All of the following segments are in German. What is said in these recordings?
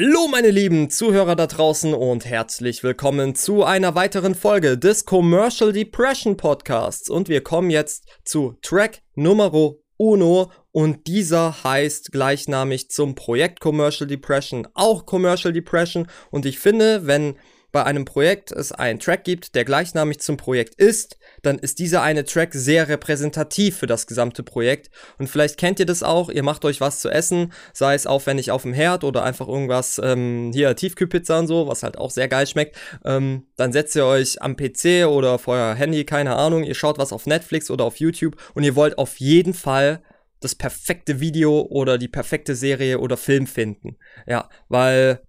Hallo meine lieben Zuhörer da draußen und herzlich willkommen zu einer weiteren Folge des Commercial Depression Podcasts. Und wir kommen jetzt zu Track Numero Uno und dieser heißt gleichnamig zum Projekt Commercial Depression auch Commercial Depression. Und ich finde, wenn bei einem Projekt es einen Track gibt, der gleichnamig zum Projekt ist, dann ist dieser eine Track sehr repräsentativ für das gesamte Projekt. Und vielleicht kennt ihr das auch, ihr macht euch was zu essen, sei es aufwendig auf dem Herd oder einfach irgendwas, ähm, hier Tiefkühlpizza und so, was halt auch sehr geil schmeckt. Ähm, dann setzt ihr euch am PC oder vor euer Handy, keine Ahnung, ihr schaut was auf Netflix oder auf YouTube und ihr wollt auf jeden Fall das perfekte Video oder die perfekte Serie oder Film finden. Ja, weil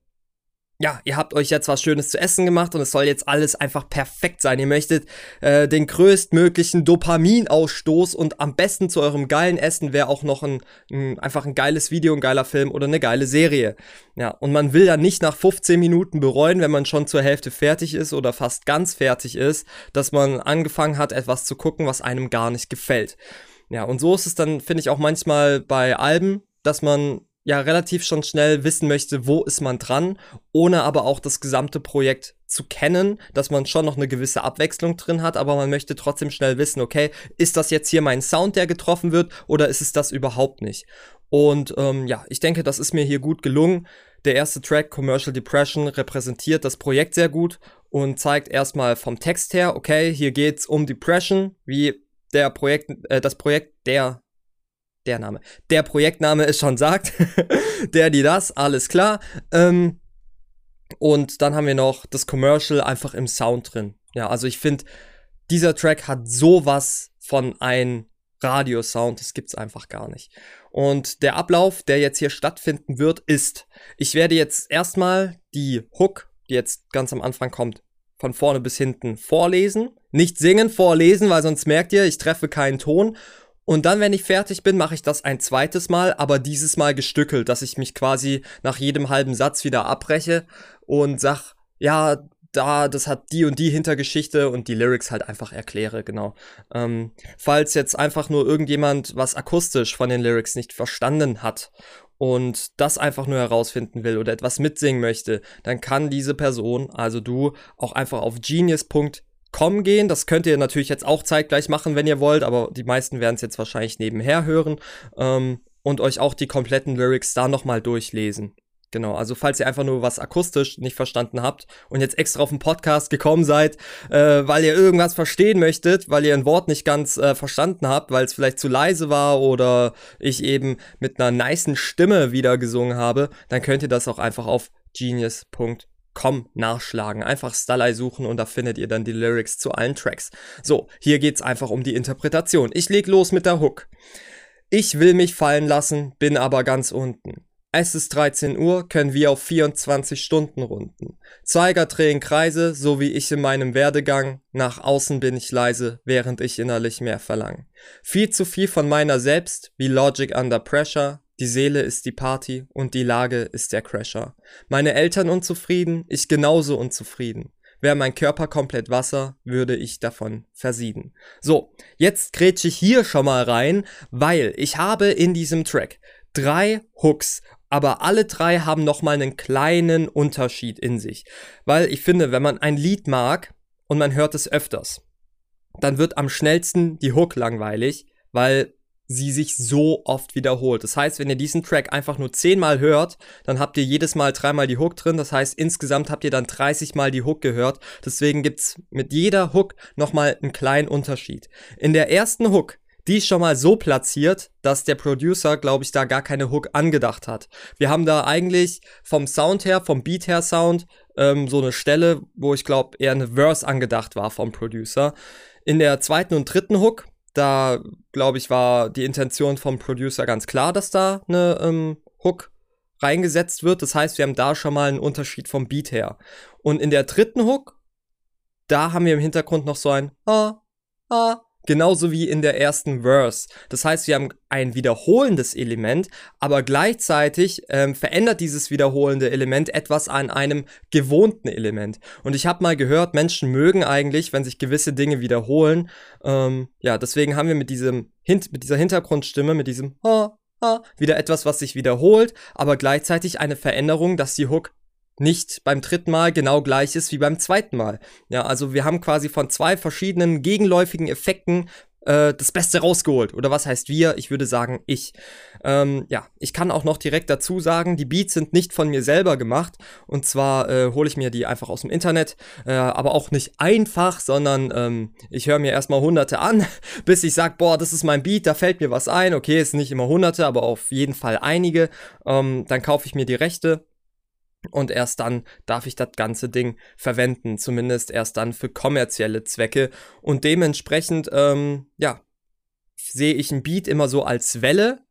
ja, ihr habt euch jetzt was Schönes zu essen gemacht und es soll jetzt alles einfach perfekt sein. Ihr möchtet äh, den größtmöglichen Dopaminausstoß und am besten zu eurem geilen Essen wäre auch noch ein, ein, einfach ein geiles Video, ein geiler Film oder eine geile Serie. Ja, und man will ja nicht nach 15 Minuten bereuen, wenn man schon zur Hälfte fertig ist oder fast ganz fertig ist, dass man angefangen hat, etwas zu gucken, was einem gar nicht gefällt. Ja, und so ist es dann, finde ich, auch manchmal bei Alben, dass man ja relativ schon schnell wissen möchte, wo ist man dran, ohne aber auch das gesamte Projekt zu kennen, dass man schon noch eine gewisse Abwechslung drin hat, aber man möchte trotzdem schnell wissen, okay, ist das jetzt hier mein Sound, der getroffen wird, oder ist es das überhaupt nicht? Und ähm, ja, ich denke, das ist mir hier gut gelungen. Der erste Track, Commercial Depression, repräsentiert das Projekt sehr gut und zeigt erstmal vom Text her, okay, hier geht's um Depression, wie der Projekt, äh, das Projekt der der Name. Der Projektname ist schon sagt. der, die, das, alles klar. Ähm, und dann haben wir noch das Commercial einfach im Sound drin. Ja, also ich finde, dieser Track hat sowas von ein Radiosound, das gibt's einfach gar nicht. Und der Ablauf, der jetzt hier stattfinden wird, ist, ich werde jetzt erstmal die Hook, die jetzt ganz am Anfang kommt, von vorne bis hinten vorlesen. Nicht singen, vorlesen, weil sonst merkt ihr, ich treffe keinen Ton. Und dann, wenn ich fertig bin, mache ich das ein zweites Mal, aber dieses Mal gestückelt, dass ich mich quasi nach jedem halben Satz wieder abbreche und sag, ja, da, das hat die und die Hintergeschichte und die Lyrics halt einfach erkläre, genau. Ähm, falls jetzt einfach nur irgendjemand was akustisch von den Lyrics nicht verstanden hat und das einfach nur herausfinden will oder etwas mitsingen möchte, dann kann diese Person, also du, auch einfach auf genius.de Com gehen. Das könnt ihr natürlich jetzt auch zeitgleich machen, wenn ihr wollt, aber die meisten werden es jetzt wahrscheinlich nebenher hören ähm, und euch auch die kompletten Lyrics da nochmal durchlesen. Genau, also falls ihr einfach nur was akustisch nicht verstanden habt und jetzt extra auf den Podcast gekommen seid, äh, weil ihr irgendwas verstehen möchtet, weil ihr ein Wort nicht ganz äh, verstanden habt, weil es vielleicht zu leise war oder ich eben mit einer niceen Stimme wieder gesungen habe, dann könnt ihr das auch einfach auf genius.com Com nachschlagen. Einfach Stallei suchen und da findet ihr dann die Lyrics zu allen Tracks. So, hier geht's einfach um die Interpretation. Ich leg los mit der Hook. Ich will mich fallen lassen, bin aber ganz unten. Es ist 13 Uhr, können wir auf 24 Stunden runden. Zeiger drehen Kreise, so wie ich in meinem Werdegang. Nach außen bin ich leise, während ich innerlich mehr verlang. Viel zu viel von meiner selbst, wie Logic under Pressure. Die Seele ist die Party und die Lage ist der Crasher. Meine Eltern unzufrieden, ich genauso unzufrieden. Wäre mein Körper komplett Wasser, würde ich davon versieden. So, jetzt grätsche ich hier schon mal rein, weil ich habe in diesem Track drei Hooks, aber alle drei haben nochmal einen kleinen Unterschied in sich. Weil ich finde, wenn man ein Lied mag und man hört es öfters, dann wird am schnellsten die Hook langweilig, weil sie sich so oft wiederholt. Das heißt, wenn ihr diesen Track einfach nur zehnmal hört, dann habt ihr jedes Mal dreimal die Hook drin. Das heißt, insgesamt habt ihr dann 30 Mal die Hook gehört. Deswegen gibt's mit jeder Hook nochmal einen kleinen Unterschied. In der ersten Hook, die ist schon mal so platziert, dass der Producer, glaube ich, da gar keine Hook angedacht hat. Wir haben da eigentlich vom Sound her, vom Beat her Sound, ähm, so eine Stelle, wo ich glaube, eher eine Verse angedacht war vom Producer. In der zweiten und dritten Hook da, glaube ich, war die Intention vom Producer ganz klar, dass da eine ähm, Hook reingesetzt wird. Das heißt, wir haben da schon mal einen Unterschied vom Beat her. Und in der dritten Hook, da haben wir im Hintergrund noch so ein Ah, Ah, Genauso wie in der ersten Verse. Das heißt, wir haben ein wiederholendes Element, aber gleichzeitig ähm, verändert dieses wiederholende Element etwas an einem gewohnten Element. Und ich habe mal gehört, Menschen mögen eigentlich, wenn sich gewisse Dinge wiederholen. Ähm, ja, deswegen haben wir mit diesem Hint mit dieser Hintergrundstimme, mit diesem oh, wieder etwas, was sich wiederholt, aber gleichzeitig eine Veränderung, dass die Hook nicht beim dritten Mal genau gleich ist wie beim zweiten Mal. Ja, also wir haben quasi von zwei verschiedenen gegenläufigen Effekten äh, das Beste rausgeholt. Oder was heißt wir? Ich würde sagen ich. Ähm, ja, ich kann auch noch direkt dazu sagen, die Beats sind nicht von mir selber gemacht. Und zwar äh, hole ich mir die einfach aus dem Internet. Äh, aber auch nicht einfach, sondern ähm, ich höre mir erstmal hunderte an, bis ich sage, boah, das ist mein Beat, da fällt mir was ein. Okay, es sind nicht immer hunderte, aber auf jeden Fall einige. Ähm, dann kaufe ich mir die Rechte und erst dann darf ich das ganze Ding verwenden, zumindest erst dann für kommerzielle Zwecke. Und dementsprechend, ähm, ja, sehe ich ein Beat immer so als Welle.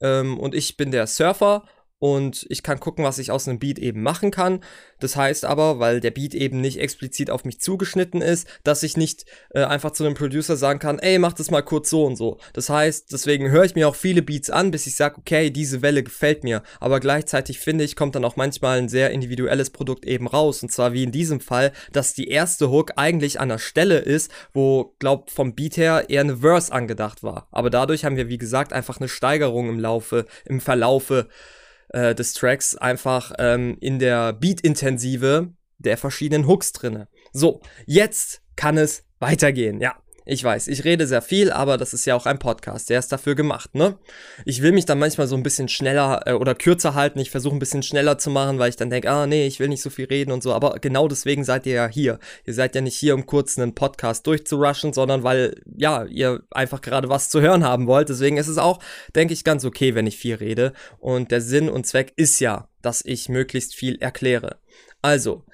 Ähm, und ich bin der Surfer und ich kann gucken, was ich aus einem Beat eben machen kann. Das heißt aber, weil der Beat eben nicht explizit auf mich zugeschnitten ist, dass ich nicht äh, einfach zu einem Producer sagen kann, ey, mach das mal kurz so und so. Das heißt, deswegen höre ich mir auch viele Beats an, bis ich sage, okay, diese Welle gefällt mir. Aber gleichzeitig finde ich, kommt dann auch manchmal ein sehr individuelles Produkt eben raus. Und zwar wie in diesem Fall, dass die erste Hook eigentlich an der Stelle ist, wo, glaub, vom Beat her eher eine Verse angedacht war. Aber dadurch haben wir, wie gesagt, einfach eine Steigerung im Laufe, im Verlaufe äh, des Tracks einfach ähm, in der Beat-Intensive der verschiedenen Hooks drinne. So, jetzt kann es weitergehen, ja. Ich weiß, ich rede sehr viel, aber das ist ja auch ein Podcast, der ist dafür gemacht, ne? Ich will mich dann manchmal so ein bisschen schneller äh, oder kürzer halten. Ich versuche ein bisschen schneller zu machen, weil ich dann denke, ah nee, ich will nicht so viel reden und so. Aber genau deswegen seid ihr ja hier. Ihr seid ja nicht hier, um kurz einen Podcast durchzurushen, sondern weil, ja, ihr einfach gerade was zu hören haben wollt. Deswegen ist es auch, denke ich, ganz okay, wenn ich viel rede. Und der Sinn und Zweck ist ja, dass ich möglichst viel erkläre. Also,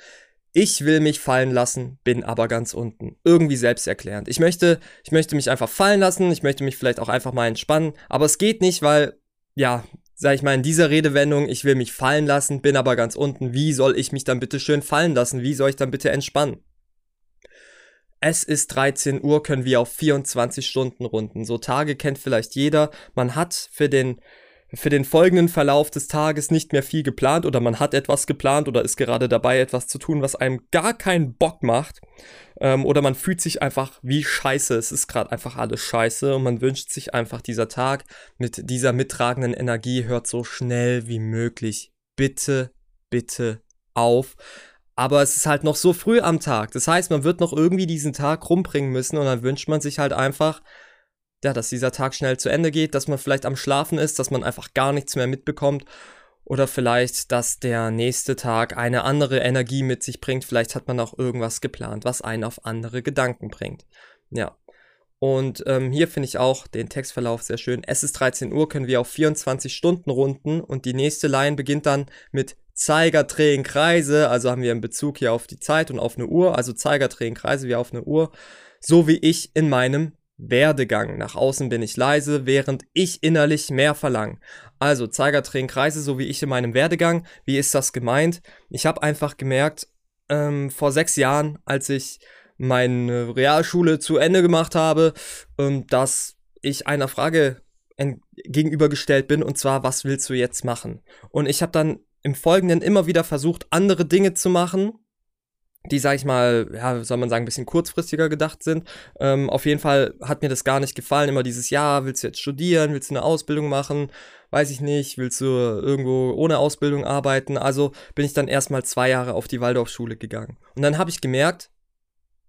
ich will mich fallen lassen, bin aber ganz unten. Irgendwie selbsterklärend. Ich möchte, ich möchte mich einfach fallen lassen, ich möchte mich vielleicht auch einfach mal entspannen, aber es geht nicht, weil, ja, sag ich mal, in dieser Redewendung, ich will mich fallen lassen, bin aber ganz unten. Wie soll ich mich dann bitte schön fallen lassen? Wie soll ich dann bitte entspannen? Es ist 13 Uhr, können wir auf 24 Stunden runden. So Tage kennt vielleicht jeder. Man hat für den für den folgenden Verlauf des Tages nicht mehr viel geplant oder man hat etwas geplant oder ist gerade dabei, etwas zu tun, was einem gar keinen Bock macht. Ähm, oder man fühlt sich einfach wie scheiße. Es ist gerade einfach alles scheiße und man wünscht sich einfach, dieser Tag mit dieser mittragenden Energie hört so schnell wie möglich. Bitte, bitte auf. Aber es ist halt noch so früh am Tag. Das heißt, man wird noch irgendwie diesen Tag rumbringen müssen und dann wünscht man sich halt einfach, ja, dass dieser Tag schnell zu Ende geht, dass man vielleicht am Schlafen ist, dass man einfach gar nichts mehr mitbekommt. Oder vielleicht, dass der nächste Tag eine andere Energie mit sich bringt. Vielleicht hat man auch irgendwas geplant, was einen auf andere Gedanken bringt. Ja. Und ähm, hier finde ich auch den Textverlauf sehr schön. Es ist 13 Uhr, können wir auf 24 Stunden runden und die nächste Line beginnt dann mit Zeiger drehen Kreise. Also haben wir einen Bezug hier auf die Zeit und auf eine Uhr. Also Zeiger drehen Kreise wie auf eine Uhr. So wie ich in meinem Werdegang. Nach außen bin ich leise, während ich innerlich mehr verlange. Also Zeiger drehen Kreise, so wie ich in meinem Werdegang. Wie ist das gemeint? Ich habe einfach gemerkt, ähm, vor sechs Jahren, als ich meine Realschule zu Ende gemacht habe, ähm, dass ich einer Frage gegenübergestellt bin, und zwar, was willst du jetzt machen? Und ich habe dann im Folgenden immer wieder versucht, andere Dinge zu machen, die, sag ich mal, ja, soll man sagen, ein bisschen kurzfristiger gedacht sind. Ähm, auf jeden Fall hat mir das gar nicht gefallen. Immer dieses Jahr, willst du jetzt studieren, willst du eine Ausbildung machen, weiß ich nicht, willst du irgendwo ohne Ausbildung arbeiten. Also bin ich dann erstmal zwei Jahre auf die Waldorfschule gegangen. Und dann habe ich gemerkt,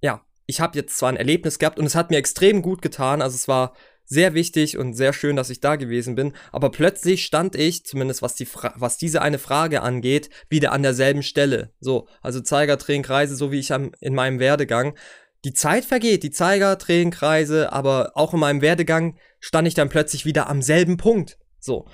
ja, ich habe jetzt zwar ein Erlebnis gehabt und es hat mir extrem gut getan. Also es war sehr wichtig und sehr schön, dass ich da gewesen bin. Aber plötzlich stand ich, zumindest was, die was diese eine Frage angeht, wieder an derselben Stelle. So, also Zeiger, drehen Kreise, so wie ich am, in meinem Werdegang. Die Zeit vergeht, die Zeiger, drehen Kreise, aber auch in meinem Werdegang stand ich dann plötzlich wieder am selben Punkt. So.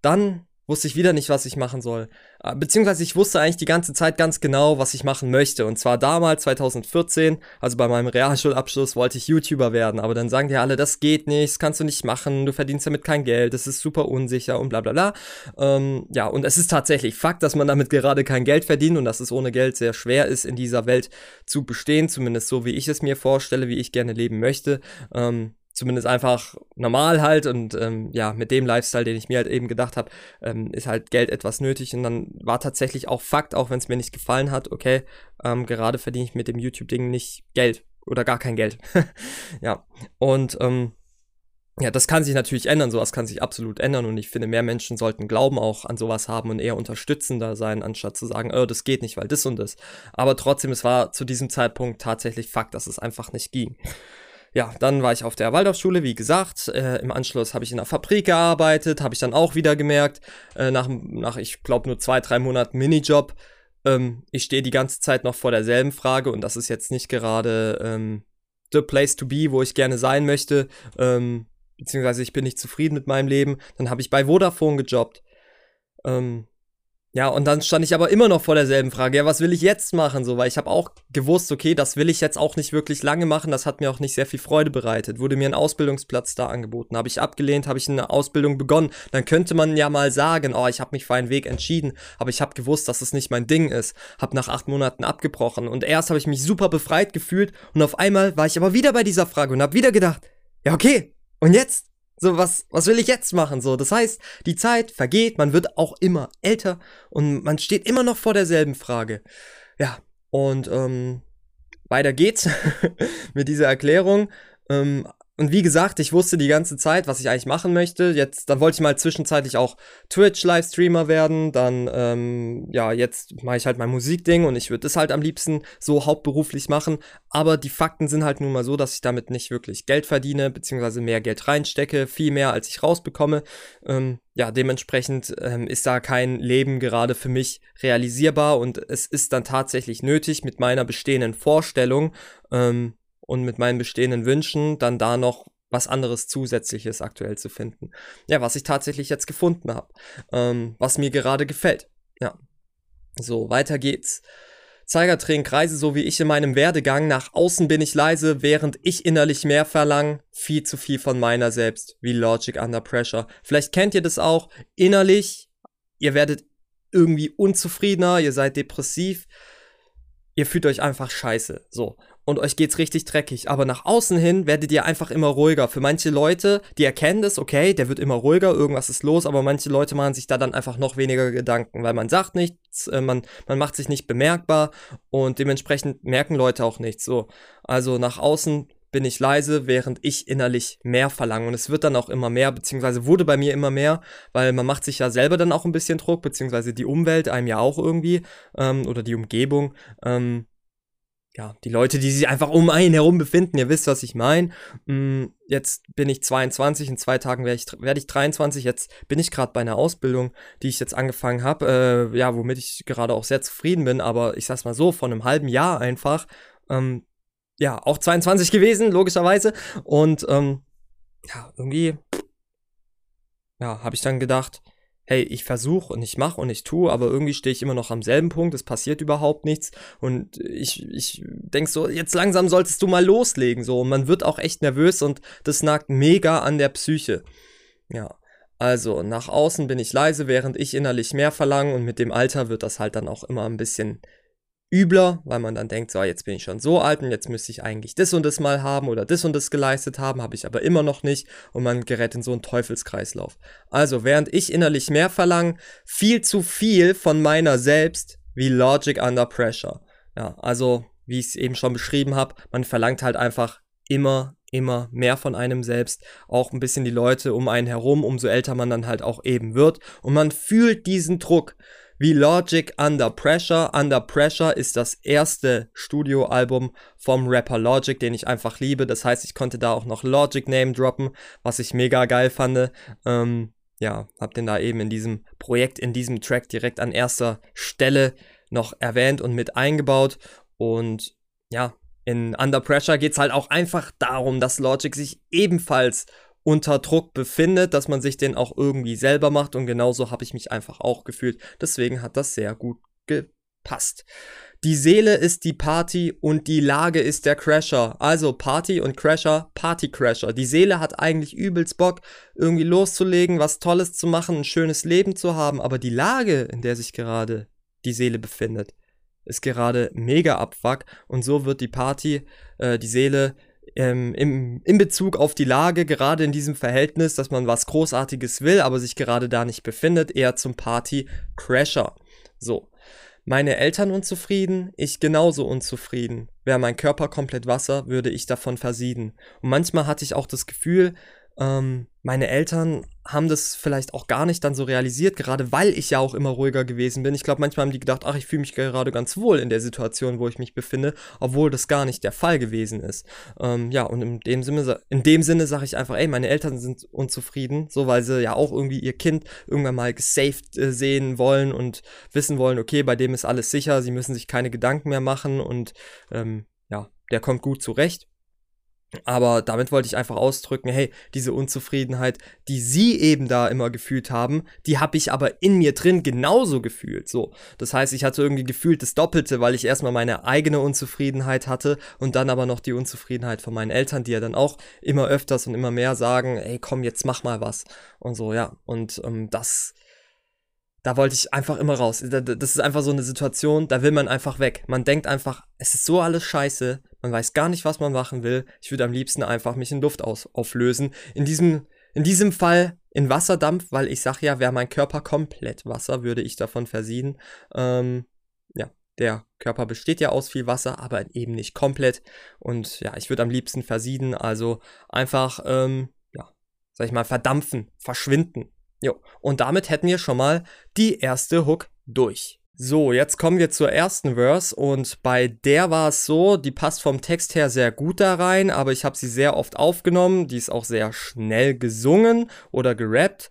Dann wusste ich wieder nicht, was ich machen soll. Äh, beziehungsweise ich wusste eigentlich die ganze Zeit ganz genau, was ich machen möchte. Und zwar damals, 2014, also bei meinem Realschulabschluss, wollte ich YouTuber werden. Aber dann sagen die alle, das geht nicht, das kannst du nicht machen, du verdienst damit kein Geld, das ist super unsicher und bla bla bla. Ähm, ja, und es ist tatsächlich Fakt, dass man damit gerade kein Geld verdient und dass es ohne Geld sehr schwer ist, in dieser Welt zu bestehen. Zumindest so, wie ich es mir vorstelle, wie ich gerne leben möchte. Ähm, zumindest einfach normal halt und ähm, ja, mit dem Lifestyle, den ich mir halt eben gedacht habe, ähm, ist halt Geld etwas nötig und dann war tatsächlich auch Fakt, auch wenn es mir nicht gefallen hat, okay, ähm, gerade verdiene ich mit dem YouTube-Ding nicht Geld oder gar kein Geld. ja, und ähm, ja, das kann sich natürlich ändern, sowas kann sich absolut ändern und ich finde, mehr Menschen sollten Glauben auch an sowas haben und eher unterstützender sein, anstatt zu sagen, oh, das geht nicht, weil das und das. Aber trotzdem, es war zu diesem Zeitpunkt tatsächlich Fakt, dass es einfach nicht ging. Ja, dann war ich auf der Waldorfschule, wie gesagt. Äh, Im Anschluss habe ich in der Fabrik gearbeitet, habe ich dann auch wieder gemerkt, äh, nach, nach ich glaube, nur zwei, drei Monaten Minijob, ähm, ich stehe die ganze Zeit noch vor derselben Frage und das ist jetzt nicht gerade ähm, the place to be, wo ich gerne sein möchte. Ähm, beziehungsweise ich bin nicht zufrieden mit meinem Leben. Dann habe ich bei Vodafone gejobbt. Ähm, ja, und dann stand ich aber immer noch vor derselben Frage, ja, was will ich jetzt machen? So, weil ich habe auch gewusst, okay, das will ich jetzt auch nicht wirklich lange machen, das hat mir auch nicht sehr viel Freude bereitet. Wurde mir ein Ausbildungsplatz da angeboten, habe ich abgelehnt, habe ich eine Ausbildung begonnen. Dann könnte man ja mal sagen, oh, ich habe mich für einen Weg entschieden, aber ich habe gewusst, dass es nicht mein Ding ist. Habe nach acht Monaten abgebrochen und erst habe ich mich super befreit gefühlt und auf einmal war ich aber wieder bei dieser Frage und habe wieder gedacht, ja, okay, und jetzt? So, was, was will ich jetzt machen? So, das heißt, die Zeit vergeht, man wird auch immer älter und man steht immer noch vor derselben Frage. Ja, und ähm, weiter geht's mit dieser Erklärung. Ähm, und wie gesagt, ich wusste die ganze Zeit, was ich eigentlich machen möchte. Jetzt, dann wollte ich mal zwischenzeitlich auch Twitch-Livestreamer werden. Dann, ähm, ja, jetzt mache ich halt mein Musikding und ich würde das halt am liebsten so hauptberuflich machen. Aber die Fakten sind halt nun mal so, dass ich damit nicht wirklich Geld verdiene, beziehungsweise mehr Geld reinstecke, viel mehr als ich rausbekomme. Ähm, ja, dementsprechend ähm, ist da kein Leben gerade für mich realisierbar und es ist dann tatsächlich nötig, mit meiner bestehenden Vorstellung, ähm, und mit meinen bestehenden Wünschen dann da noch was anderes Zusätzliches aktuell zu finden. Ja, was ich tatsächlich jetzt gefunden habe, ähm, was mir gerade gefällt. Ja, so, weiter geht's. Zeiger drehen Kreise, so wie ich in meinem Werdegang. Nach außen bin ich leise, während ich innerlich mehr verlange. Viel zu viel von meiner selbst, wie Logic Under Pressure. Vielleicht kennt ihr das auch. Innerlich, ihr werdet irgendwie unzufriedener, ihr seid depressiv. Ihr fühlt euch einfach scheiße. So und euch geht's richtig dreckig. Aber nach außen hin werdet ihr einfach immer ruhiger. Für manche Leute, die erkennen das, okay, der wird immer ruhiger, irgendwas ist los, aber manche Leute machen sich da dann einfach noch weniger Gedanken, weil man sagt nichts, äh, man, man macht sich nicht bemerkbar und dementsprechend merken Leute auch nichts. So, also nach außen bin ich leise, während ich innerlich mehr verlange. Und es wird dann auch immer mehr, beziehungsweise wurde bei mir immer mehr, weil man macht sich ja selber dann auch ein bisschen Druck, beziehungsweise die Umwelt einem ja auch irgendwie, ähm, oder die Umgebung. Ähm, ja, die Leute, die sich einfach um einen herum befinden, ihr wisst, was ich meine. Mm, jetzt bin ich 22, in zwei Tagen werde ich, werd ich 23. Jetzt bin ich gerade bei einer Ausbildung, die ich jetzt angefangen habe, äh, ja, womit ich gerade auch sehr zufrieden bin, aber ich sag's mal so, von einem halben Jahr einfach, ähm, ja, auch 22 gewesen, logischerweise. Und ähm, ja, irgendwie, ja, habe ich dann gedacht, hey, ich versuche und ich mache und ich tue, aber irgendwie stehe ich immer noch am selben Punkt, es passiert überhaupt nichts und ich, ich denke so, jetzt langsam solltest du mal loslegen, so, und man wird auch echt nervös und das nagt mega an der Psyche. Ja. Also, nach außen bin ich leise, während ich innerlich mehr verlange und mit dem Alter wird das halt dann auch immer ein bisschen übler, weil man dann denkt, so, jetzt bin ich schon so alt und jetzt müsste ich eigentlich das und das mal haben oder das und das geleistet haben, habe ich aber immer noch nicht und man gerät in so einen Teufelskreislauf. Also, während ich innerlich mehr verlange, viel zu viel von meiner selbst wie Logic Under Pressure. Ja, also, wie ich es eben schon beschrieben habe, man verlangt halt einfach immer, immer mehr von einem selbst, auch ein bisschen die Leute um einen herum, umso älter man dann halt auch eben wird und man fühlt diesen Druck wie Logic Under Pressure. Under Pressure ist das erste Studioalbum vom Rapper Logic, den ich einfach liebe. Das heißt, ich konnte da auch noch Logic Name droppen, was ich mega geil fand. Ähm, ja, hab den da eben in diesem Projekt, in diesem Track direkt an erster Stelle noch erwähnt und mit eingebaut. Und ja, in Under Pressure geht es halt auch einfach darum, dass Logic sich ebenfalls unter Druck befindet, dass man sich den auch irgendwie selber macht und genauso habe ich mich einfach auch gefühlt. Deswegen hat das sehr gut gepasst. Die Seele ist die Party und die Lage ist der Crasher. Also Party und Crasher, Party Crasher. Die Seele hat eigentlich übelst Bock, irgendwie loszulegen, was Tolles zu machen, ein schönes Leben zu haben, aber die Lage, in der sich gerade die Seele befindet, ist gerade mega abfuck und so wird die Party, äh, die Seele ähm, im, in Bezug auf die Lage, gerade in diesem Verhältnis, dass man was Großartiges will, aber sich gerade da nicht befindet, eher zum Party-Crasher. So. Meine Eltern unzufrieden, ich genauso unzufrieden. Wäre mein Körper komplett Wasser, würde ich davon versieden. Und manchmal hatte ich auch das Gefühl, Ähm, meine Eltern haben das vielleicht auch gar nicht dann so realisiert, gerade weil ich ja auch immer ruhiger gewesen bin. Ich glaube, manchmal haben die gedacht, ach, ich fühle mich gerade ganz wohl in der Situation, wo ich mich befinde, obwohl das gar nicht der Fall gewesen ist. Ähm, ja, und in dem Sinne, in dem Sinne sage ich einfach, ey, meine Eltern sind unzufrieden, so weil sie ja auch irgendwie ihr Kind irgendwann mal gesaved äh, sehen wollen und wissen wollen, okay, bei dem ist alles sicher, sie müssen sich keine Gedanken mehr machen und ähm, ja, der kommt gut zurecht. Aber damit wollte ich einfach ausdrücken, hey, diese Unzufriedenheit, die sie eben da immer gefühlt haben, die habe ich aber in mir drin genauso gefühlt. So, das heißt, ich hatte irgendwie gefühlt das Doppelte, weil ich erstmal meine eigene Unzufriedenheit hatte und dann aber noch die Unzufriedenheit von meinen Eltern, die ja dann auch immer öfters und immer mehr sagen, ey, komm, jetzt mach mal was und so, ja. Und ähm, das da wollte ich einfach immer raus. Das ist einfach so eine Situation, da will man einfach weg. Man denkt einfach, es ist so alles scheiße, man weiß gar nicht, was man machen will. Ich würde am liebsten einfach mich in Luft aus auflösen. In diesem, in diesem Fall in Wasserdampf, weil ich sag ja, wäre mein Körper komplett Wasser, würde ich davon versieden. Ähm, ja, der Körper besteht ja aus viel Wasser, aber eben nicht komplett. Und ja, ich würde am liebsten versieden, also einfach, ähm, ja, sag ich mal, verdampfen, verschwinden. Jo, und damit hätten wir schon mal die erste Hook durch. So, jetzt kommen wir zur ersten Verse und bei der war es so, die passt vom Text her sehr gut da rein, aber ich habe sie sehr oft aufgenommen, die ist auch sehr schnell gesungen oder gerappt,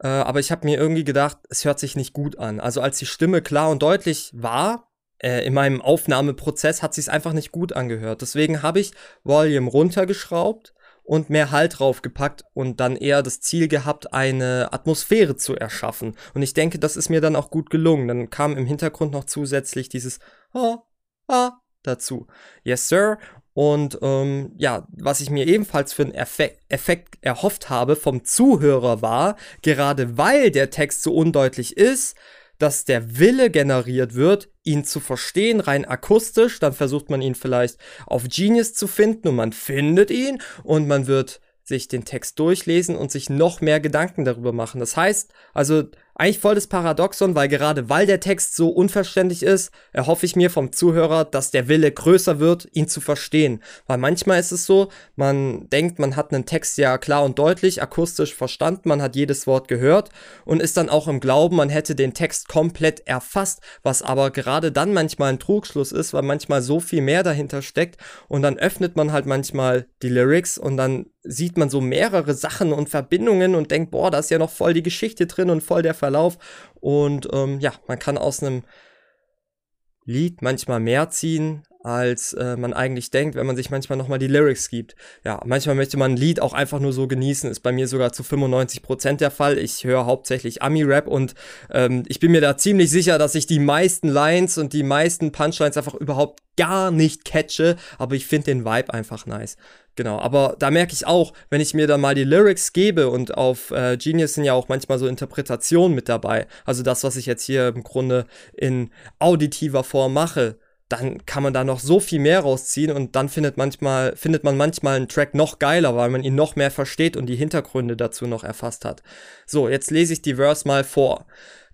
äh, aber ich habe mir irgendwie gedacht, es hört sich nicht gut an. Also als die Stimme klar und deutlich war, äh, in meinem Aufnahmeprozess hat sie es einfach nicht gut angehört. Deswegen habe ich Volume runtergeschraubt und mehr Halt draufgepackt und dann eher das Ziel gehabt, eine Atmosphäre zu erschaffen. Und ich denke, das ist mir dann auch gut gelungen. Dann kam im Hintergrund noch zusätzlich dieses Ah, ah dazu. Yes, Sir. Und ähm, ja, was ich mir ebenfalls für einen Effekt, Effekt erhofft habe vom Zuhörer war, gerade weil der Text so undeutlich ist, dass der Wille generiert wird, ihn zu verstehen, rein akustisch. Dann versucht man ihn vielleicht auf Genius zu finden und man findet ihn und man wird sich den Text durchlesen und sich noch mehr Gedanken darüber machen. Das heißt, also eigentlich voll das Paradoxon, weil gerade weil der Text so unverständlich ist, erhoffe ich mir vom Zuhörer, dass der Wille größer wird, ihn zu verstehen. Weil manchmal ist es so, man denkt, man hat einen Text ja klar und deutlich, akustisch verstanden, man hat jedes Wort gehört und ist dann auch im Glauben, man hätte den Text komplett erfasst, was aber gerade dann manchmal ein Trugschluss ist, weil manchmal so viel mehr dahinter steckt und dann öffnet man halt manchmal die Lyrics und dann sieht man so mehrere Sachen und Verbindungen und denkt, boah, da ist ja noch voll die Geschichte drin und voll der Verlauf. Und ähm, ja, man kann aus einem Lied manchmal mehr ziehen, als äh, man eigentlich denkt, wenn man sich manchmal nochmal die Lyrics gibt. Ja, manchmal möchte man ein Lied auch einfach nur so genießen, ist bei mir sogar zu 95% der Fall. Ich höre hauptsächlich Ami-Rap und ähm, ich bin mir da ziemlich sicher, dass ich die meisten Lines und die meisten Punchlines einfach überhaupt gar nicht catche, aber ich finde den Vibe einfach nice. Genau, aber da merke ich auch, wenn ich mir dann mal die Lyrics gebe und auf äh, Genius sind ja auch manchmal so Interpretationen mit dabei. Also das, was ich jetzt hier im Grunde in auditiver Form mache, dann kann man da noch so viel mehr rausziehen und dann findet manchmal, findet man manchmal einen Track noch geiler, weil man ihn noch mehr versteht und die Hintergründe dazu noch erfasst hat. So, jetzt lese ich die Verse mal vor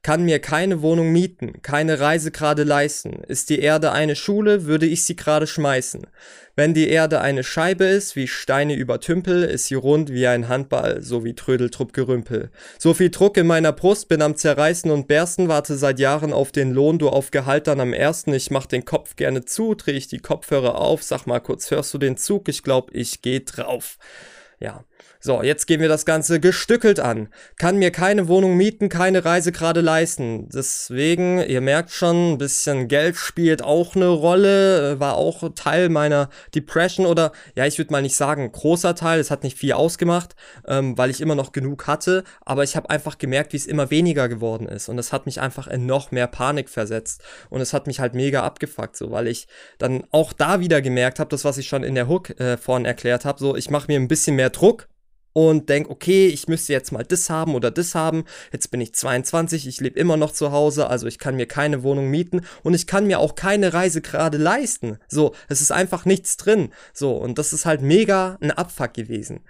kann mir keine Wohnung mieten, keine Reise gerade leisten. Ist die Erde eine Schule, würde ich sie gerade schmeißen. Wenn die Erde eine Scheibe ist, wie Steine über Tümpel, ist sie rund wie ein Handball, so wie Trödeltrupp Gerümpel. So viel Druck in meiner Brust, bin am Zerreißen und Bersten, warte seit Jahren auf den Lohn, du auf Gehalt dann am ersten. Ich mach den Kopf gerne zu, dreh ich die Kopfhörer auf, sag mal kurz, hörst du den Zug? Ich glaub, ich geh drauf. Ja. So, jetzt gehen wir das Ganze gestückelt an. Kann mir keine Wohnung mieten, keine Reise gerade leisten. Deswegen, ihr merkt schon, ein bisschen Geld spielt auch eine Rolle, äh, war auch Teil meiner Depression oder, ja, ich würde mal nicht sagen, großer Teil, es hat nicht viel ausgemacht, ähm, weil ich immer noch genug hatte, aber ich habe einfach gemerkt, wie es immer weniger geworden ist und es hat mich einfach in noch mehr Panik versetzt und es hat mich halt mega abgefuckt, so, weil ich dann auch da wieder gemerkt habe, das, was ich schon in der Hook äh, vorhin erklärt habe, so, ich mache mir ein bisschen mehr Druck und denke, okay, ich müsste jetzt mal das haben oder das haben. Jetzt bin ich 22, ich lebe immer noch zu Hause, also ich kann mir keine Wohnung mieten und ich kann mir auch keine Reise gerade leisten. So, es ist einfach nichts drin. So, und das ist halt mega ein Abfuck gewesen.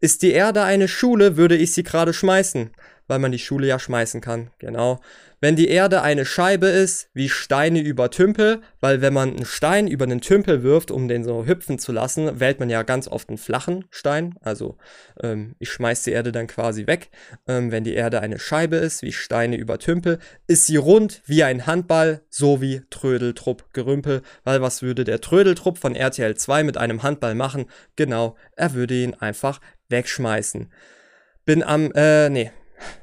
Ist die Erde eine Schule, würde ich sie gerade schmeißen, weil man die Schule ja schmeißen kann. Genau. Wenn die Erde eine Scheibe ist, wie Steine über Tümpel, weil wenn man einen Stein über einen Tümpel wirft, um den so hüpfen zu lassen, wählt man ja ganz oft einen flachen Stein. Also ähm, ich schmeiß die Erde dann quasi weg. Ähm, wenn die Erde eine Scheibe ist, wie Steine über Tümpel, ist sie rund wie ein Handball, so wie Trödeltrupp Gerümpel. Weil was würde der Trödeltrupp von RTL 2 mit einem Handball machen? Genau, er würde ihn einfach wegschmeißen. Bin am, äh, nee,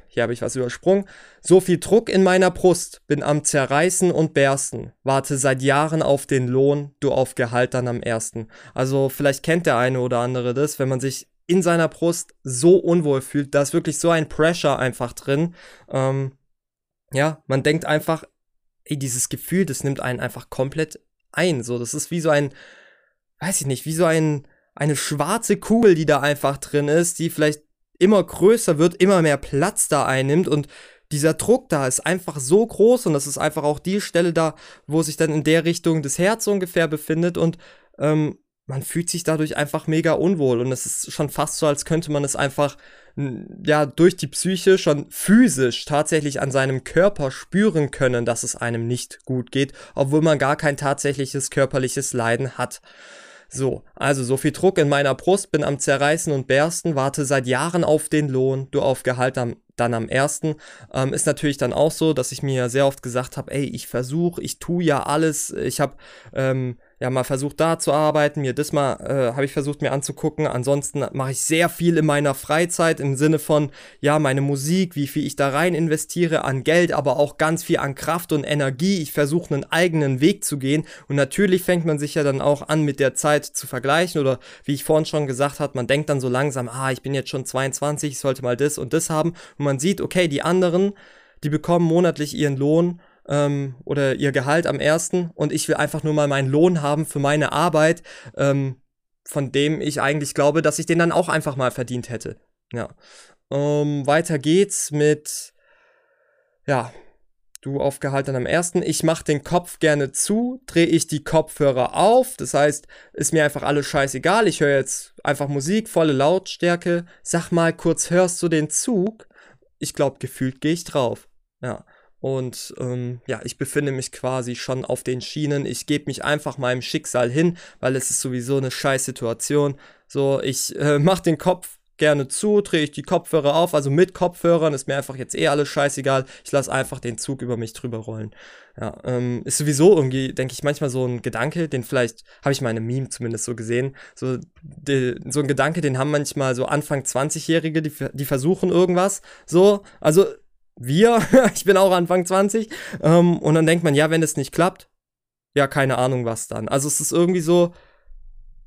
hier habe ich was übersprungen. So viel Druck in meiner Brust, bin am Zerreißen und Bersten. Warte seit Jahren auf den Lohn, du auf Gehalt dann am ersten. Also vielleicht kennt der eine oder andere das, wenn man sich in seiner Brust so unwohl fühlt, da ist wirklich so ein Pressure einfach drin. Ähm, ja, man denkt einfach, ey, dieses Gefühl, das nimmt einen einfach komplett ein. So, das ist wie so ein, weiß ich nicht, wie so ein, eine schwarze Kugel, die da einfach drin ist, die vielleicht immer größer wird, immer mehr Platz da einnimmt und dieser Druck da ist einfach so groß und das ist einfach auch die Stelle da, wo sich dann in der Richtung das Herz ungefähr befindet und ähm, man fühlt sich dadurch einfach mega unwohl und es ist schon fast so, als könnte man es einfach ja durch die Psyche schon physisch tatsächlich an seinem Körper spüren können, dass es einem nicht gut geht, obwohl man gar kein tatsächliches körperliches Leiden hat. So, also so viel Druck in meiner Brust, bin am Zerreißen und Bersten, warte seit Jahren auf den Lohn, du auf Gehalt am, dann am ersten. Ähm, ist natürlich dann auch so, dass ich mir sehr oft gesagt habe, ey, ich versuche, ich tue ja alles, ich habe ähm, ja mal versucht da zu arbeiten, mir das mal äh, habe ich versucht mir anzugucken. Ansonsten mache ich sehr viel in meiner Freizeit im Sinne von ja meine Musik, wie viel ich da rein investiere an Geld, aber auch ganz viel an Kraft und Energie. Ich versuche einen eigenen Weg zu gehen und natürlich fängt man sich ja dann auch an mit der Zeit zu vergleichen oder wie ich vorhin schon gesagt habe, man denkt dann so langsam, ah ich bin jetzt schon 22, ich sollte mal das und das haben und man sieht, okay die anderen die bekommen monatlich ihren Lohn ähm, oder ihr Gehalt am ersten und ich will einfach nur mal meinen Lohn haben für meine Arbeit, ähm, von dem ich eigentlich glaube, dass ich den dann auch einfach mal verdient hätte. Ja. Ähm, weiter geht's mit, ja, du auf Gehalt dann am ersten. Ich mache den Kopf gerne zu, drehe ich die Kopfhörer auf. Das heißt, ist mir einfach alles scheißegal. Ich höre jetzt einfach Musik, volle Lautstärke. Sag mal kurz, hörst du den Zug? Ich glaube, gefühlt gehe ich drauf. Ja. Und ähm, ja, ich befinde mich quasi schon auf den Schienen. Ich gebe mich einfach meinem Schicksal hin, weil es ist sowieso eine scheiß Situation. So, ich äh, mach den Kopf gerne zu, drehe ich die Kopfhörer auf, also mit Kopfhörern ist mir einfach jetzt eh alles scheißegal. Ich lasse einfach den Zug über mich drüber rollen. Ja, ähm, ist sowieso irgendwie, denke ich, manchmal so ein Gedanke, den vielleicht, habe ich meine Meme zumindest so gesehen, so, die, so ein Gedanke, den haben manchmal so Anfang 20-Jährige, die, die versuchen irgendwas, so, also wir, ich bin auch Anfang 20, ähm, und dann denkt man, ja, wenn es nicht klappt, ja, keine Ahnung was dann. Also es ist irgendwie so,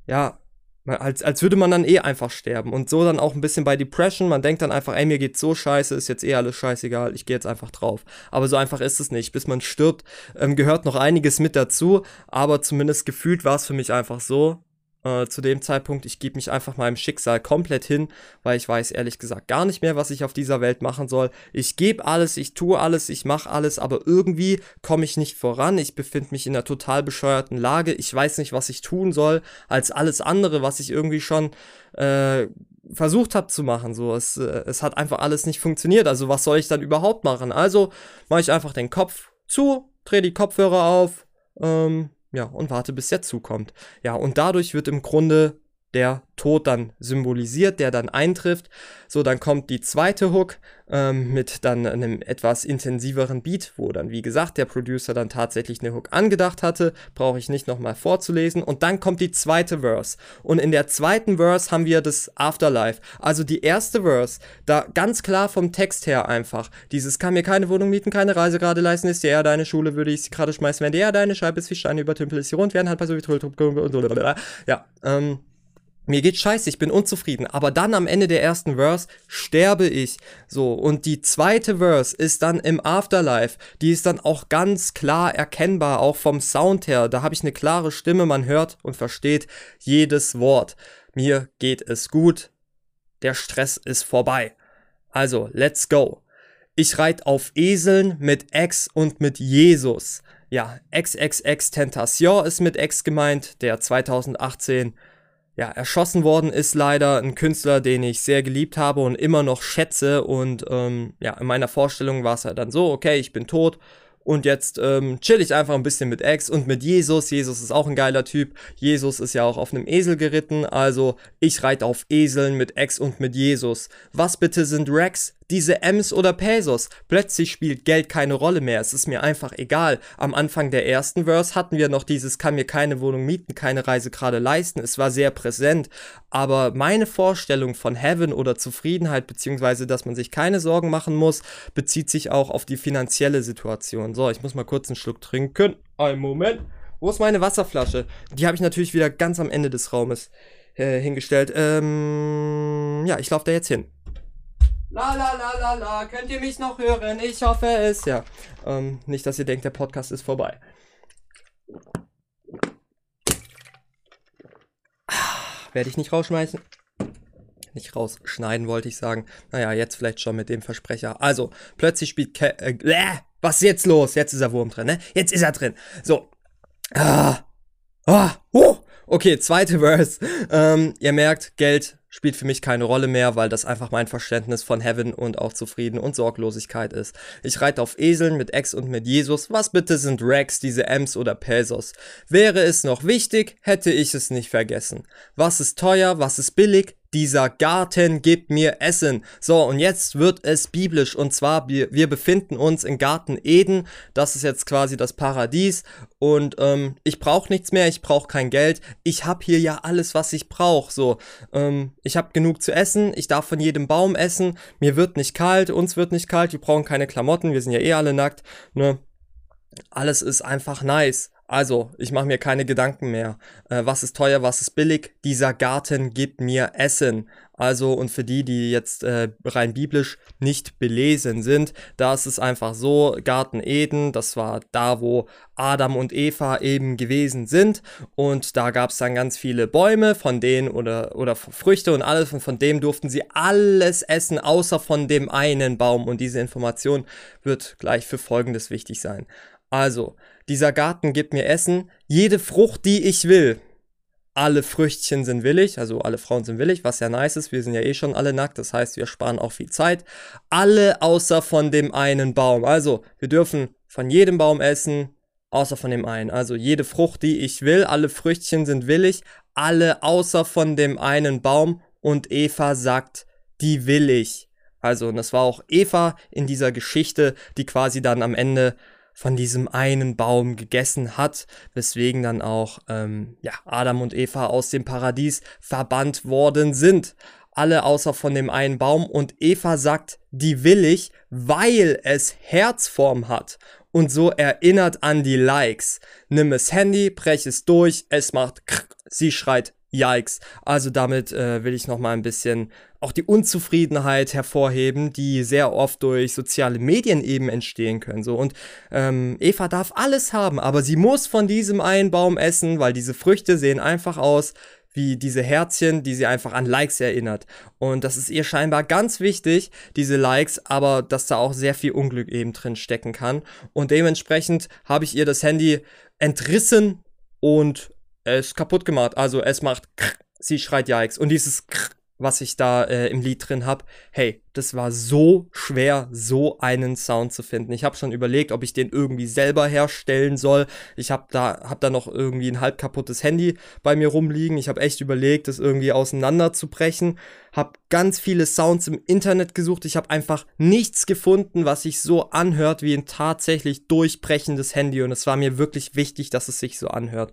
ja, als, als würde man dann eh einfach sterben. Und so dann auch ein bisschen bei Depression. Man denkt dann einfach, ey, mir geht's so scheiße, ist jetzt eh alles scheißegal, ich gehe jetzt einfach drauf. Aber so einfach ist es nicht. Bis man stirbt, ähm, gehört noch einiges mit dazu. Aber zumindest gefühlt war es für mich einfach so, äh, zu dem Zeitpunkt. Ich gebe mich einfach meinem Schicksal komplett hin, weil ich weiß ehrlich gesagt gar nicht mehr, was ich auf dieser Welt machen soll. Ich gebe alles, ich tue alles, ich mache alles, aber irgendwie komme ich nicht voran. Ich befinde mich in einer total bescheuerten Lage. Ich weiß nicht, was ich tun soll, als alles andere, was ich irgendwie schon äh, versucht habe zu machen. So, es, äh, es hat einfach alles nicht funktioniert. Also was soll ich dann überhaupt machen? Also mache ich einfach den Kopf zu, drehe die Kopfhörer auf, ähm, ja, und warte, bis der zukommt. Ja, und dadurch wird im Grunde der Tod dann symbolisiert, der dann eintrifft. So, dann kommt die zweite Hook ähm, mit dann einem etwas intensiveren Beat, wo dann, wie gesagt, der Producer dann tatsächlich eine Hook angedacht hatte. Brauche ich nicht nochmal vorzulesen. Und dann kommt die zweite Verse. Und in der zweiten Verse haben wir das Afterlife. Also die erste Verse, da ganz klar vom Text her einfach. Dieses kann mir keine Wohnung mieten, keine Reise gerade leisten, ist ja deine Schule, würde ich sie gerade schmeißen, wenn der deine Scheibe ist wie Steine übertümpelt, ist sie rund werden, hat bei so wie. Ja, ähm mir geht scheiße, ich bin unzufrieden. Aber dann am Ende der ersten Verse sterbe ich. So, und die zweite Verse ist dann im Afterlife. Die ist dann auch ganz klar erkennbar, auch vom Sound her. Da habe ich eine klare Stimme, man hört und versteht jedes Wort. Mir geht es gut. Der Stress ist vorbei. Also, let's go. Ich reite auf Eseln mit Ex und mit Jesus. Ja, XXX Tentation ist mit Ex gemeint, der 2018 ja, erschossen worden ist leider ein Künstler, den ich sehr geliebt habe und immer noch schätze. Und ähm, ja, in meiner Vorstellung war es halt dann so, okay, ich bin tot, und jetzt ähm, chill ich einfach ein bisschen mit Ex und mit Jesus. Jesus ist auch ein geiler Typ. Jesus ist ja auch auf einem Esel geritten. Also ich reite auf Eseln mit Ex und mit Jesus. Was bitte sind Rex? Diese Ms oder Pesos. Plötzlich spielt Geld keine Rolle mehr. Es ist mir einfach egal. Am Anfang der ersten Verse hatten wir noch dieses kann mir keine Wohnung mieten, keine Reise gerade leisten. Es war sehr präsent. Aber meine Vorstellung von Heaven oder Zufriedenheit, beziehungsweise dass man sich keine Sorgen machen muss, bezieht sich auch auf die finanzielle Situation. So, ich muss mal kurz einen Schluck trinken. Ein Moment. Wo ist meine Wasserflasche? Die habe ich natürlich wieder ganz am Ende des Raumes äh, hingestellt. Ähm, ja, ich laufe da jetzt hin. La la la la la, könnt ihr mich noch hören? Ich hoffe es. Ja, ähm, nicht, dass ihr denkt, der Podcast ist vorbei. Werde ich nicht rausschmeißen? Nicht rausschneiden, wollte ich sagen. Naja, jetzt vielleicht schon mit dem Versprecher. Also, plötzlich spielt Ke äh, Was ist jetzt los? Jetzt ist er Wurm drin, ne? Jetzt ist er drin. So. Ah. Ah. Uh. Okay, zweite Verse. Ähm, ihr merkt, Geld spielt für mich keine Rolle mehr, weil das einfach mein Verständnis von Heaven und auch Zufrieden und Sorglosigkeit ist. Ich reite auf Eseln mit Ex und mit Jesus. Was bitte sind Rex, diese Ems oder Pesos? Wäre es noch wichtig, hätte ich es nicht vergessen. Was ist teuer, was ist billig? Dieser Garten gibt mir Essen. So, und jetzt wird es biblisch. Und zwar, wir, wir befinden uns in Garten Eden. Das ist jetzt quasi das Paradies. Und ähm, ich brauche nichts mehr, ich brauche kein Geld. Ich habe hier ja alles, was ich brauche. So, ähm, ich habe genug zu essen, ich darf von jedem Baum essen. Mir wird nicht kalt, uns wird nicht kalt, wir brauchen keine Klamotten, wir sind ja eh alle nackt. Ne? Alles ist einfach nice. Also, ich mache mir keine Gedanken mehr. Äh, was ist teuer, was ist billig? Dieser Garten gibt mir Essen. Also, und für die, die jetzt äh, rein biblisch nicht belesen sind, da ist es einfach so, Garten Eden, das war da, wo Adam und Eva eben gewesen sind. Und da gab es dann ganz viele Bäume, von denen oder, oder Früchte und alles, und von dem durften sie alles essen, außer von dem einen Baum. Und diese Information wird gleich für Folgendes wichtig sein. Also, dieser Garten gibt mir Essen, jede Frucht, die ich will. Alle Früchtchen sind willig, also alle Frauen sind willig, was ja nice ist. Wir sind ja eh schon alle nackt, das heißt, wir sparen auch viel Zeit. Alle außer von dem einen Baum. Also, wir dürfen von jedem Baum essen, außer von dem einen. Also, jede Frucht, die ich will, alle Früchtchen sind willig, alle außer von dem einen Baum. Und Eva sagt, die will ich. Also, und das war auch Eva in dieser Geschichte, die quasi dann am Ende von diesem einen Baum gegessen hat, weswegen dann auch ähm, ja, Adam und Eva aus dem Paradies verbannt worden sind. Alle außer von dem einen Baum und Eva sagt, die will ich, weil es Herzform hat und so erinnert an die Likes. Nimm es Handy, brech es durch, es macht krr, sie schreit Yikes. Also damit äh, will ich noch mal ein bisschen auch die Unzufriedenheit hervorheben, die sehr oft durch soziale Medien eben entstehen können. So und ähm, Eva darf alles haben, aber sie muss von diesem einen Baum essen, weil diese Früchte sehen einfach aus wie diese Herzchen, die sie einfach an Likes erinnert. Und das ist ihr scheinbar ganz wichtig, diese Likes, aber dass da auch sehr viel Unglück eben drin stecken kann. Und dementsprechend habe ich ihr das Handy entrissen und es kaputt gemacht. Also es macht, sie schreit Yikes. Und dieses was ich da äh, im Lied drin habe, hey, das war so schwer, so einen Sound zu finden. Ich habe schon überlegt, ob ich den irgendwie selber herstellen soll. Ich habe da, hab da noch irgendwie ein halb kaputtes Handy bei mir rumliegen. Ich habe echt überlegt, das irgendwie auseinanderzubrechen. Habe ganz viele Sounds im Internet gesucht. Ich habe einfach nichts gefunden, was sich so anhört wie ein tatsächlich durchbrechendes Handy. Und es war mir wirklich wichtig, dass es sich so anhört.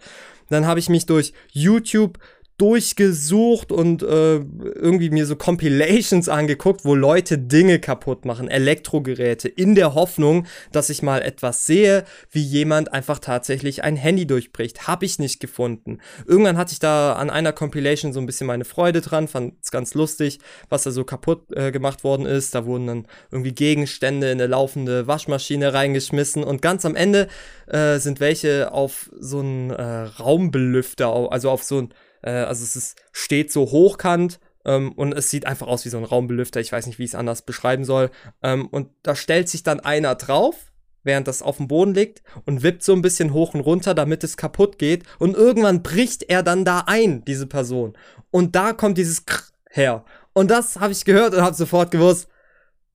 Dann habe ich mich durch YouTube durchgesucht und äh, irgendwie mir so Compilations angeguckt, wo Leute Dinge kaputt machen, Elektrogeräte, in der Hoffnung, dass ich mal etwas sehe, wie jemand einfach tatsächlich ein Handy durchbricht. Hab ich nicht gefunden. Irgendwann hatte ich da an einer Compilation so ein bisschen meine Freude dran, fand es ganz lustig, was da so kaputt äh, gemacht worden ist. Da wurden dann irgendwie Gegenstände in eine laufende Waschmaschine reingeschmissen und ganz am Ende äh, sind welche auf so einen äh, Raumbelüfter, also auf so ein äh, also es ist, steht so hochkant ähm, und es sieht einfach aus wie so ein Raumbelüfter. Ich weiß nicht, wie ich es anders beschreiben soll. Ähm, und da stellt sich dann einer drauf während das auf dem Boden liegt und wippt so ein bisschen hoch und runter, damit es kaputt geht. Und irgendwann bricht er dann da ein, diese Person. Und da kommt dieses Krr her. Und das habe ich gehört und habe sofort gewusst,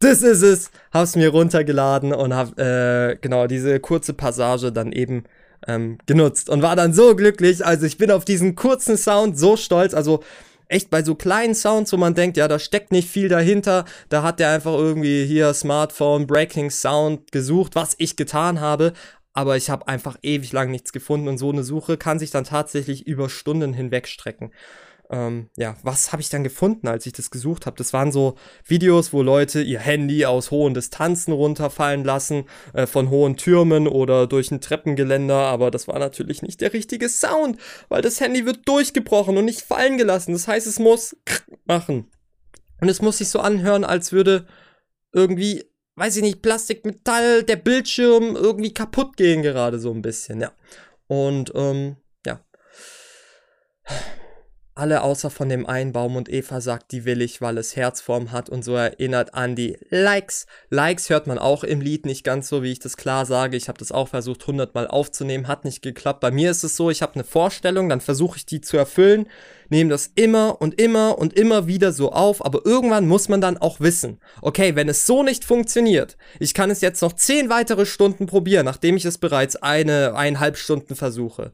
das ist es. Hab's mir runtergeladen und hab äh, genau diese kurze Passage dann eben ähm, genutzt und war dann so glücklich. Also ich bin auf diesen kurzen Sound so stolz. Also echt bei so kleinen Sounds, wo man denkt, ja, da steckt nicht viel dahinter, da hat der einfach irgendwie hier Smartphone Breaking Sound gesucht, was ich getan habe. Aber ich habe einfach ewig lang nichts gefunden und so eine Suche kann sich dann tatsächlich über Stunden hinweg strecken ähm, ja, was habe ich dann gefunden, als ich das gesucht habe? Das waren so Videos, wo Leute ihr Handy aus hohen Distanzen runterfallen lassen, äh, von hohen Türmen oder durch ein Treppengeländer, aber das war natürlich nicht der richtige Sound, weil das Handy wird durchgebrochen und nicht fallen gelassen. Das heißt, es muss machen. Und es muss sich so anhören, als würde irgendwie, weiß ich nicht, Plastik, Metall, der Bildschirm irgendwie kaputt gehen gerade so ein bisschen, ja. Und ähm, ja alle außer von dem einen Baum und Eva sagt, die will ich, weil es Herzform hat und so erinnert an die Likes. Likes hört man auch im Lied nicht ganz so, wie ich das klar sage. Ich habe das auch versucht, hundertmal aufzunehmen, hat nicht geklappt. Bei mir ist es so, ich habe eine Vorstellung, dann versuche ich die zu erfüllen, nehme das immer und immer und immer wieder so auf, aber irgendwann muss man dann auch wissen, okay, wenn es so nicht funktioniert, ich kann es jetzt noch zehn weitere Stunden probieren, nachdem ich es bereits eine, eineinhalb Stunden versuche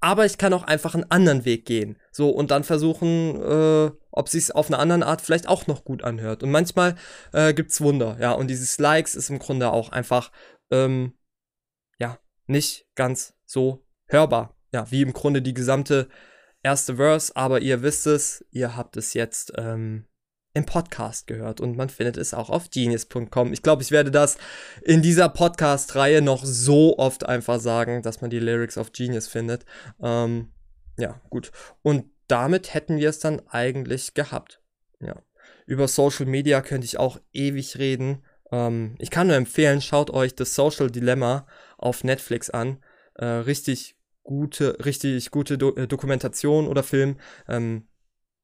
aber ich kann auch einfach einen anderen Weg gehen. So, und dann versuchen, äh, ob sich auf eine andere Art vielleicht auch noch gut anhört. Und manchmal äh, gibt's Wunder, ja. Und dieses Likes ist im Grunde auch einfach, ähm, ja, nicht ganz so hörbar. Ja, wie im Grunde die gesamte erste Verse, aber ihr wisst es, ihr habt es jetzt ähm, im Podcast gehört und man findet es auch auf genius.com. Ich glaube, ich werde das in dieser Podcast-Reihe noch so oft einfach sagen, dass man die Lyrics auf Genius findet. Ähm, ja, gut. Und damit hätten wir es dann eigentlich gehabt. Ja. Über Social Media könnte ich auch ewig reden. Ähm, ich kann nur empfehlen, schaut euch das Social Dilemma auf Netflix an. Äh, richtig gute, richtig gute Do äh, Dokumentation oder Film. Ähm,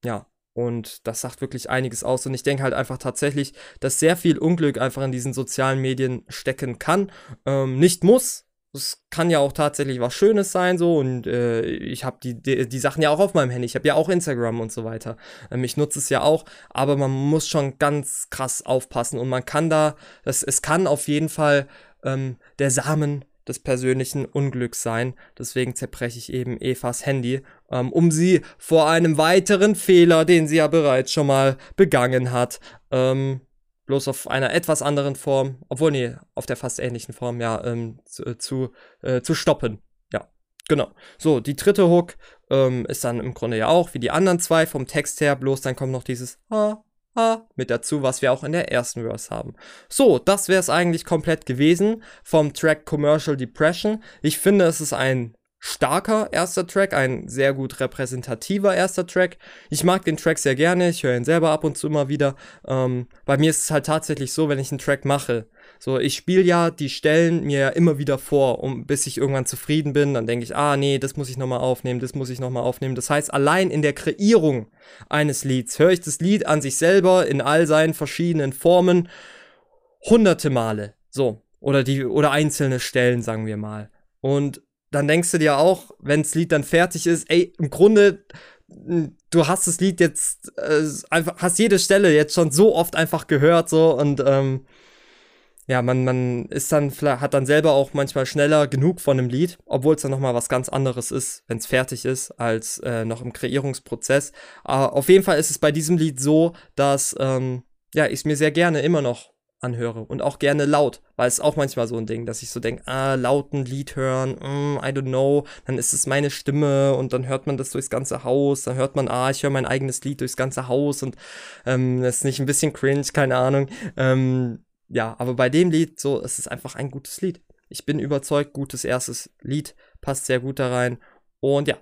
ja, und das sagt wirklich einiges aus. Und ich denke halt einfach tatsächlich, dass sehr viel Unglück einfach in diesen sozialen Medien stecken kann. Ähm, nicht muss. Es kann ja auch tatsächlich was Schönes sein, so. Und äh, ich habe die, die, die, Sachen ja auch auf meinem Handy. Ich habe ja auch Instagram und so weiter. Ähm, ich nutze es ja auch. Aber man muss schon ganz krass aufpassen. Und man kann da, das, es kann auf jeden Fall ähm, der Samen des persönlichen Unglücks sein. Deswegen zerbreche ich eben Evas Handy, ähm, um sie vor einem weiteren Fehler, den sie ja bereits schon mal begangen hat, ähm, bloß auf einer etwas anderen Form, obwohl nee, auf der fast ähnlichen Form, ja, ähm, zu, äh, zu, äh, zu stoppen. Ja, genau. So, die dritte Hook ähm, ist dann im Grunde ja auch wie die anderen zwei vom Text her, bloß dann kommt noch dieses Ah, mit dazu, was wir auch in der ersten Verse haben. So, das wäre es eigentlich komplett gewesen vom Track Commercial Depression. Ich finde, es ist ein starker erster Track, ein sehr gut repräsentativer erster Track. Ich mag den Track sehr gerne, ich höre ihn selber ab und zu immer wieder. Ähm, bei mir ist es halt tatsächlich so, wenn ich einen Track mache, so, ich spiele ja die Stellen mir ja immer wieder vor, um, bis ich irgendwann zufrieden bin. Dann denke ich, ah, nee, das muss ich nochmal aufnehmen, das muss ich nochmal aufnehmen. Das heißt, allein in der Kreierung eines Lieds höre ich das Lied an sich selber in all seinen verschiedenen Formen hunderte Male. So. Oder die, oder einzelne Stellen, sagen wir mal. Und dann denkst du dir auch, wenn das Lied dann fertig ist, ey, im Grunde, du hast das Lied jetzt, äh, einfach, hast jede Stelle jetzt schon so oft einfach gehört, so, und, ähm, ja, man, man ist dann, hat dann selber auch manchmal schneller genug von einem Lied, obwohl es dann nochmal was ganz anderes ist, wenn es fertig ist, als äh, noch im Kreierungsprozess. Aber auf jeden Fall ist es bei diesem Lied so, dass ähm, ja, ich es mir sehr gerne immer noch anhöre und auch gerne laut, weil es auch manchmal so ein Ding, dass ich so denke, ah, lauten Lied hören, mm, I don't know, dann ist es meine Stimme und dann hört man das durchs ganze Haus, dann hört man, ah, ich höre mein eigenes Lied durchs ganze Haus und ähm, das ist nicht ein bisschen cringe, keine Ahnung. Ähm, ja, aber bei dem Lied, so, es ist einfach ein gutes Lied. Ich bin überzeugt, gutes erstes Lied, passt sehr gut da rein. Und ja,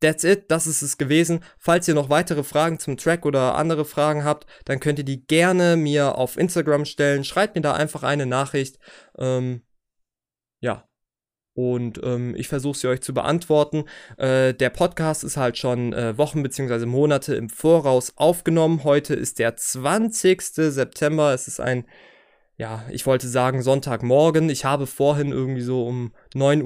that's it, das ist es gewesen. Falls ihr noch weitere Fragen zum Track oder andere Fragen habt, dann könnt ihr die gerne mir auf Instagram stellen. Schreibt mir da einfach eine Nachricht. Ähm, ja. Und ähm, ich versuche sie euch zu beantworten. Äh, der Podcast ist halt schon äh, Wochen bzw. Monate im Voraus aufgenommen. Heute ist der 20. September. Es ist ein ja, ich wollte sagen Sonntagmorgen. Ich habe vorhin irgendwie so um 9.30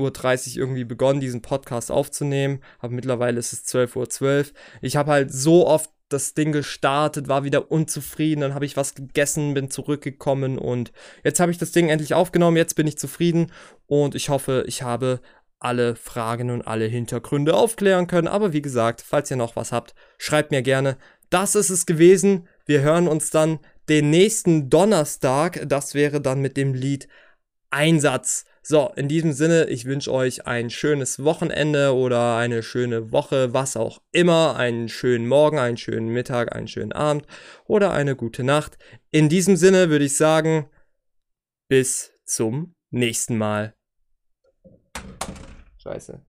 Uhr irgendwie begonnen, diesen Podcast aufzunehmen. Aber mittlerweile ist es 12.12 Uhr. Ich habe halt so oft das Ding gestartet, war wieder unzufrieden, dann habe ich was gegessen, bin zurückgekommen und jetzt habe ich das Ding endlich aufgenommen, jetzt bin ich zufrieden und ich hoffe, ich habe alle Fragen und alle Hintergründe aufklären können. Aber wie gesagt, falls ihr noch was habt, schreibt mir gerne. Das ist es gewesen. Wir hören uns dann den nächsten Donnerstag. Das wäre dann mit dem Lied Einsatz. So, in diesem Sinne, ich wünsche euch ein schönes Wochenende oder eine schöne Woche, was auch immer, einen schönen Morgen, einen schönen Mittag, einen schönen Abend oder eine gute Nacht. In diesem Sinne würde ich sagen, bis zum nächsten Mal. Scheiße.